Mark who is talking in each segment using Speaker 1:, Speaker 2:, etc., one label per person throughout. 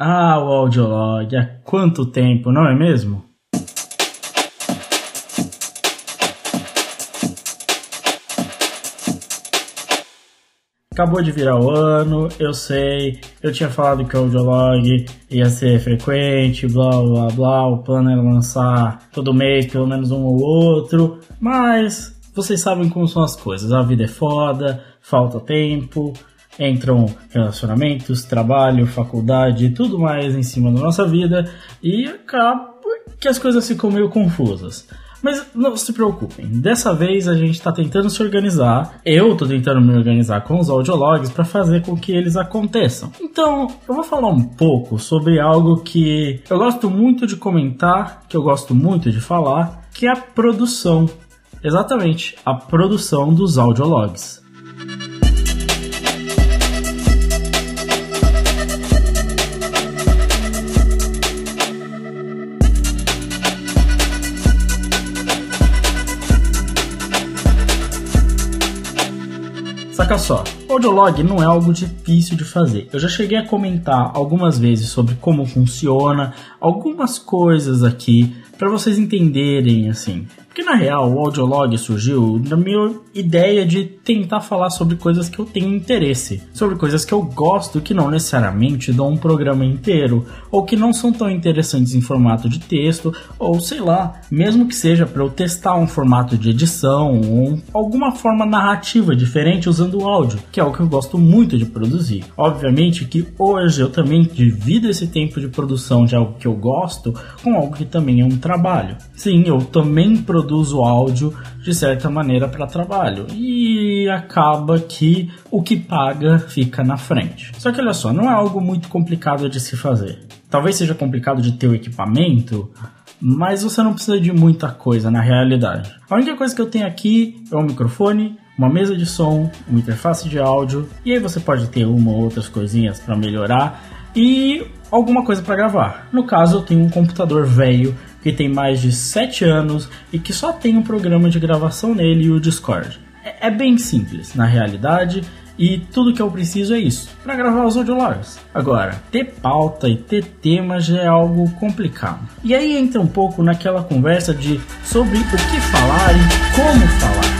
Speaker 1: Ah, o audiolog, há quanto tempo, não é mesmo? Acabou de virar o ano, eu sei, eu tinha falado que o audiolog ia ser frequente, blá blá blá, o plano era lançar todo mês, pelo menos um ou outro, mas vocês sabem como são as coisas, a vida é foda, falta tempo, entram relacionamentos, trabalho, faculdade, tudo mais em cima da nossa vida e acaba que as coisas ficam meio confusas. Mas não se preocupem, dessa vez a gente está tentando se organizar. Eu estou tentando me organizar com os audiologs para fazer com que eles aconteçam. Então, eu vou falar um pouco sobre algo que eu gosto muito de comentar, que eu gosto muito de falar, que é a produção. Exatamente, a produção dos audiologs. Saca só, audiolog não é algo difícil de fazer. Eu já cheguei a comentar algumas vezes sobre como funciona, algumas coisas aqui para vocês entenderem assim. Porque na real o audiolog surgiu da minha ideia de tentar falar sobre coisas que eu tenho interesse, sobre coisas que eu gosto que não necessariamente dão um programa inteiro, ou que não são tão interessantes em formato de texto, ou sei lá, mesmo que seja para eu testar um formato de edição ou alguma forma narrativa diferente usando o áudio, que é o que eu gosto muito de produzir. Obviamente que hoje eu também divido esse tempo de produção de algo que eu gosto com algo que também é um trabalho. Sim, eu também produzo áudio de certa maneira para trabalho e acaba que o que paga fica na frente. Só que olha só, não é algo muito complicado de se fazer. Talvez seja complicado de ter o equipamento, mas você não precisa de muita coisa na realidade. A única coisa que eu tenho aqui é um microfone, uma mesa de som, uma interface de áudio, e aí você pode ter uma ou outras coisinhas para melhorar e alguma coisa para gravar. No caso, eu tenho um computador velho que tem mais de 7 anos e que só tem um programa de gravação nele e o Discord. É, é bem simples, na realidade, e tudo que eu preciso é isso, para gravar os audiologs. Agora, ter pauta e ter temas já é algo complicado. E aí entra um pouco naquela conversa de sobre o que falar e como falar.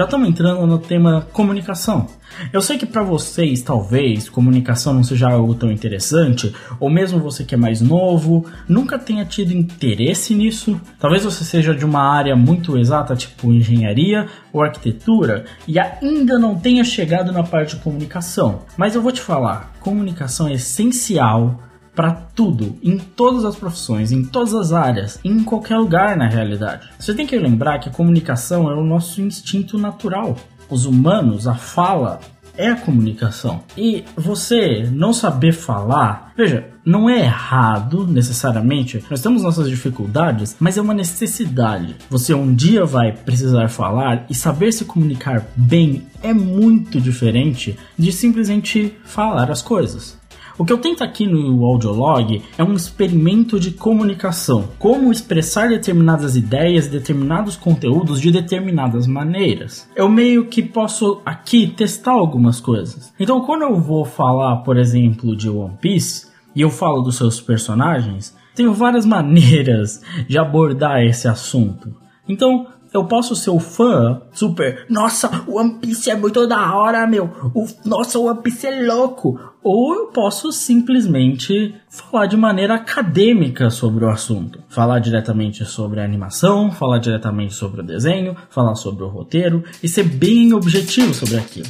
Speaker 1: Já estamos entrando no tema comunicação. Eu sei que para vocês, talvez, comunicação não seja algo tão interessante, ou mesmo você que é mais novo, nunca tenha tido interesse nisso. Talvez você seja de uma área muito exata, tipo engenharia ou arquitetura, e ainda não tenha chegado na parte de comunicação. Mas eu vou te falar, comunicação é essencial para tudo, em todas as profissões, em todas as áreas, em qualquer lugar na realidade. Você tem que lembrar que a comunicação é o nosso instinto natural. Os humanos, a fala é a comunicação. E você não saber falar, veja, não é errado necessariamente. Nós temos nossas dificuldades, mas é uma necessidade. Você um dia vai precisar falar e saber se comunicar bem é muito diferente de simplesmente falar as coisas. O que eu tento aqui no audiolog é um experimento de comunicação, como expressar determinadas ideias determinados conteúdos de determinadas maneiras. Eu meio que posso aqui testar algumas coisas. Então, quando eu vou falar, por exemplo, de One Piece e eu falo dos seus personagens, tenho várias maneiras de abordar esse assunto. Então, eu posso ser o fã super, nossa, o One Piece é muito da hora, meu. O, nossa, o One Piece é louco. Ou eu posso simplesmente falar de maneira acadêmica sobre o assunto. Falar diretamente sobre a animação, falar diretamente sobre o desenho, falar sobre o roteiro e ser bem objetivo sobre aquilo.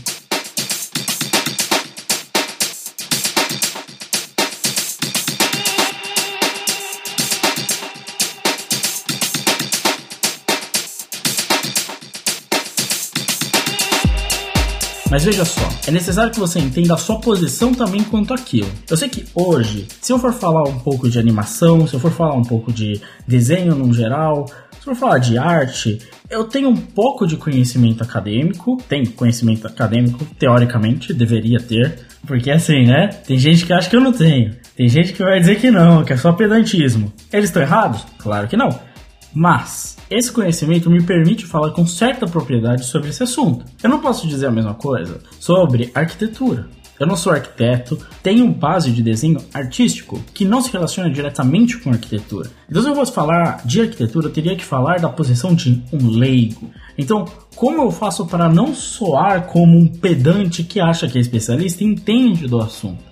Speaker 1: Mas veja só, é necessário que você entenda a sua posição também quanto àquilo. Eu sei que hoje, se eu for falar um pouco de animação, se eu for falar um pouco de desenho no geral, se eu for falar de arte, eu tenho um pouco de conhecimento acadêmico, tenho conhecimento acadêmico, teoricamente, deveria ter, porque assim, né? Tem gente que acha que eu não tenho. Tem gente que vai dizer que não, que é só pedantismo. Eles estão errados? Claro que não. Mas esse conhecimento me permite falar com certa propriedade sobre esse assunto. Eu não posso dizer a mesma coisa sobre arquitetura. Eu não sou arquiteto, tenho um base de desenho artístico que não se relaciona diretamente com arquitetura. Então, se eu fosse falar de arquitetura, eu teria que falar da posição de um leigo. Então, como eu faço para não soar como um pedante que acha que é especialista e entende do assunto?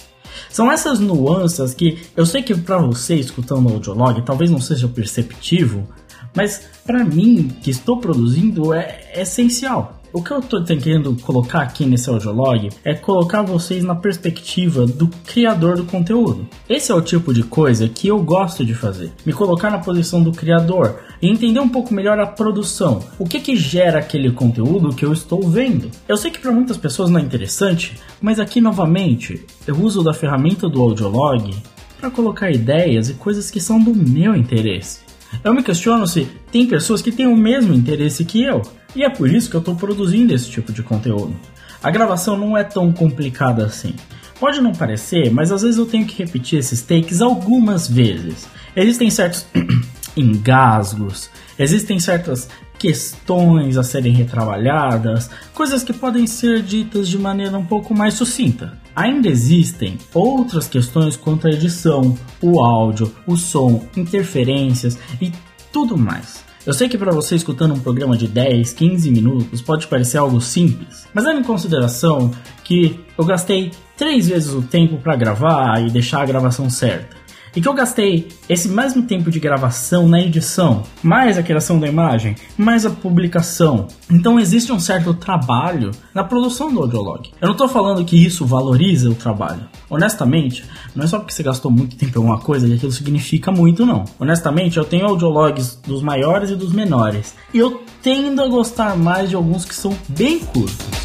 Speaker 1: São essas nuances que eu sei que para você escutando o audiolog talvez não seja perceptivo, mas para mim que estou produzindo é essencial. O que eu estou tentando colocar aqui nesse audiolog é colocar vocês na perspectiva do criador do conteúdo. Esse é o tipo de coisa que eu gosto de fazer. Me colocar na posição do criador e entender um pouco melhor a produção. O que que gera aquele conteúdo que eu estou vendo? Eu sei que para muitas pessoas não é interessante, mas aqui novamente eu uso da ferramenta do audiolog para colocar ideias e coisas que são do meu interesse. Eu me questiono se tem pessoas que têm o mesmo interesse que eu. E é por isso que eu estou produzindo esse tipo de conteúdo. A gravação não é tão complicada assim. Pode não parecer, mas às vezes eu tenho que repetir esses takes algumas vezes. Existem certos engasgos, existem certas questões a serem retrabalhadas, coisas que podem ser ditas de maneira um pouco mais sucinta. Ainda existem outras questões quanto à edição, o áudio, o som, interferências e tudo mais. Eu sei que para você escutando um programa de 10, 15 minutos pode parecer algo simples, mas leve em consideração que eu gastei três vezes o tempo para gravar e deixar a gravação certa e que eu gastei esse mesmo tempo de gravação na edição, mais a criação da imagem, mais a publicação. Então existe um certo trabalho na produção do audiolog. Eu não estou falando que isso valoriza o trabalho. Honestamente, não é só porque você gastou muito tempo em alguma coisa que aquilo significa muito, não. Honestamente, eu tenho audiologs dos maiores e dos menores. E eu tendo a gostar mais de alguns que são bem curtos.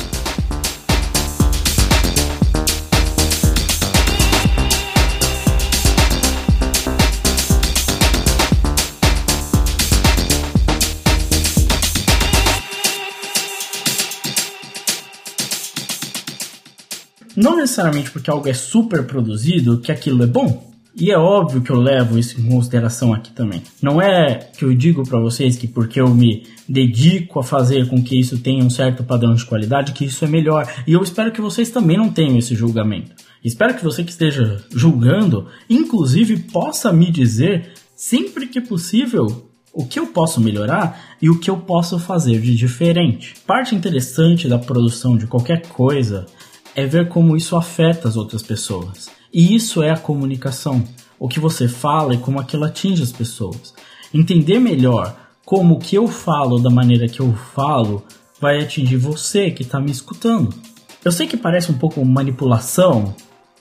Speaker 1: Não necessariamente porque algo é super produzido que aquilo é bom. E é óbvio que eu levo isso em consideração aqui também. Não é que eu digo para vocês que porque eu me dedico a fazer com que isso tenha um certo padrão de qualidade, que isso é melhor. E eu espero que vocês também não tenham esse julgamento. Espero que você que esteja julgando, inclusive, possa me dizer, sempre que possível, o que eu posso melhorar e o que eu posso fazer de diferente. Parte interessante da produção de qualquer coisa é ver como isso afeta as outras pessoas. E isso é a comunicação. O que você fala e como aquilo atinge as pessoas. Entender melhor como o que eu falo da maneira que eu falo vai atingir você que está me escutando. Eu sei que parece um pouco manipulação,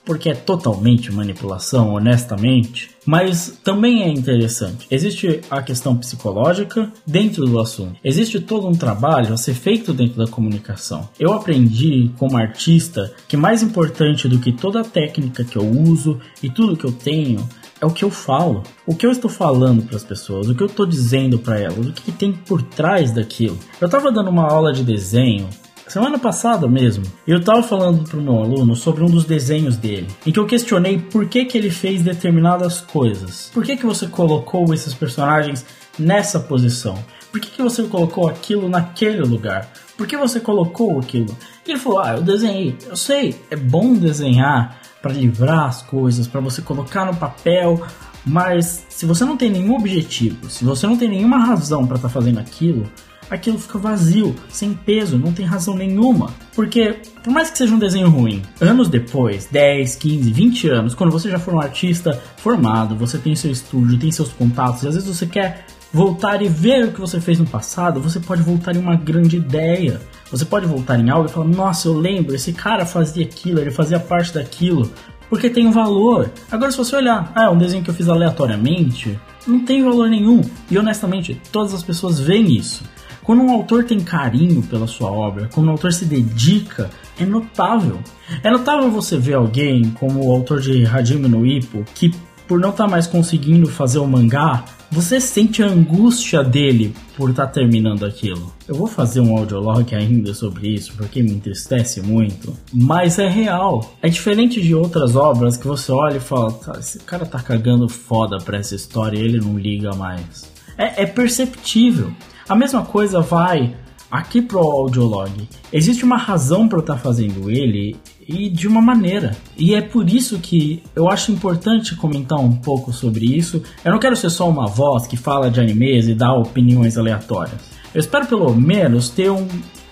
Speaker 1: porque é totalmente manipulação, honestamente, mas também é interessante. Existe a questão psicológica dentro do assunto. Existe todo um trabalho a ser feito dentro da comunicação. Eu aprendi como artista que mais importante do que toda a técnica que eu uso e tudo que eu tenho é o que eu falo, o que eu estou falando para as pessoas, o que eu estou dizendo para elas, o que tem por trás daquilo. Eu estava dando uma aula de desenho semana passada mesmo, eu estava falando para o meu aluno sobre um dos desenhos dele, em que eu questionei por que, que ele fez determinadas coisas. Por que, que você colocou esses personagens nessa posição? Por que, que você colocou aquilo naquele lugar? Por que você colocou aquilo? E ele falou: Ah, eu desenhei. Eu sei, é bom desenhar para livrar as coisas, para você colocar no papel. Mas se você não tem nenhum objetivo, se você não tem nenhuma razão para estar tá fazendo aquilo, aquilo fica vazio, sem peso, não tem razão nenhuma. Porque, por mais que seja um desenho ruim, anos depois, 10, 15, 20 anos, quando você já for um artista formado, você tem seu estúdio, tem seus contatos, e às vezes você quer voltar e ver o que você fez no passado, você pode voltar em uma grande ideia. Você pode voltar em algo e falar: Nossa, eu lembro, esse cara fazia aquilo, ele fazia parte daquilo, porque tem um valor. Agora, se você olhar, ah, é um desenho que eu fiz aleatoriamente, não tem valor nenhum. E honestamente, todas as pessoas veem isso. Quando um autor tem carinho pela sua obra, quando um autor se dedica, é notável. É notável você ver alguém como o autor de Hajime no Ippo, que por não estar tá mais conseguindo fazer o mangá, Você sente a angústia dele por estar tá terminando aquilo. Eu vou fazer um audiolog ainda sobre isso, porque me entristece muito. Mas é real. É diferente de outras obras que você olha e fala: tá, esse cara tá cagando foda pra essa história e ele não liga mais. É, é perceptível. A mesma coisa vai aqui pro audiolog. Existe uma razão para eu estar tá fazendo ele e de uma maneira. E é por isso que eu acho importante comentar um pouco sobre isso. Eu não quero ser só uma voz que fala de animes e dá opiniões aleatórias. Eu espero pelo menos ter um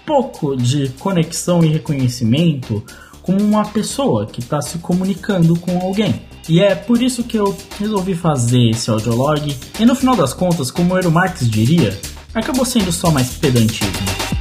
Speaker 1: pouco de conexão e reconhecimento com uma pessoa que está se comunicando com alguém. E é por isso que eu resolvi fazer esse audiolog. E no final das contas, como o Eero Marx diria, acabou sendo só mais pedantismo.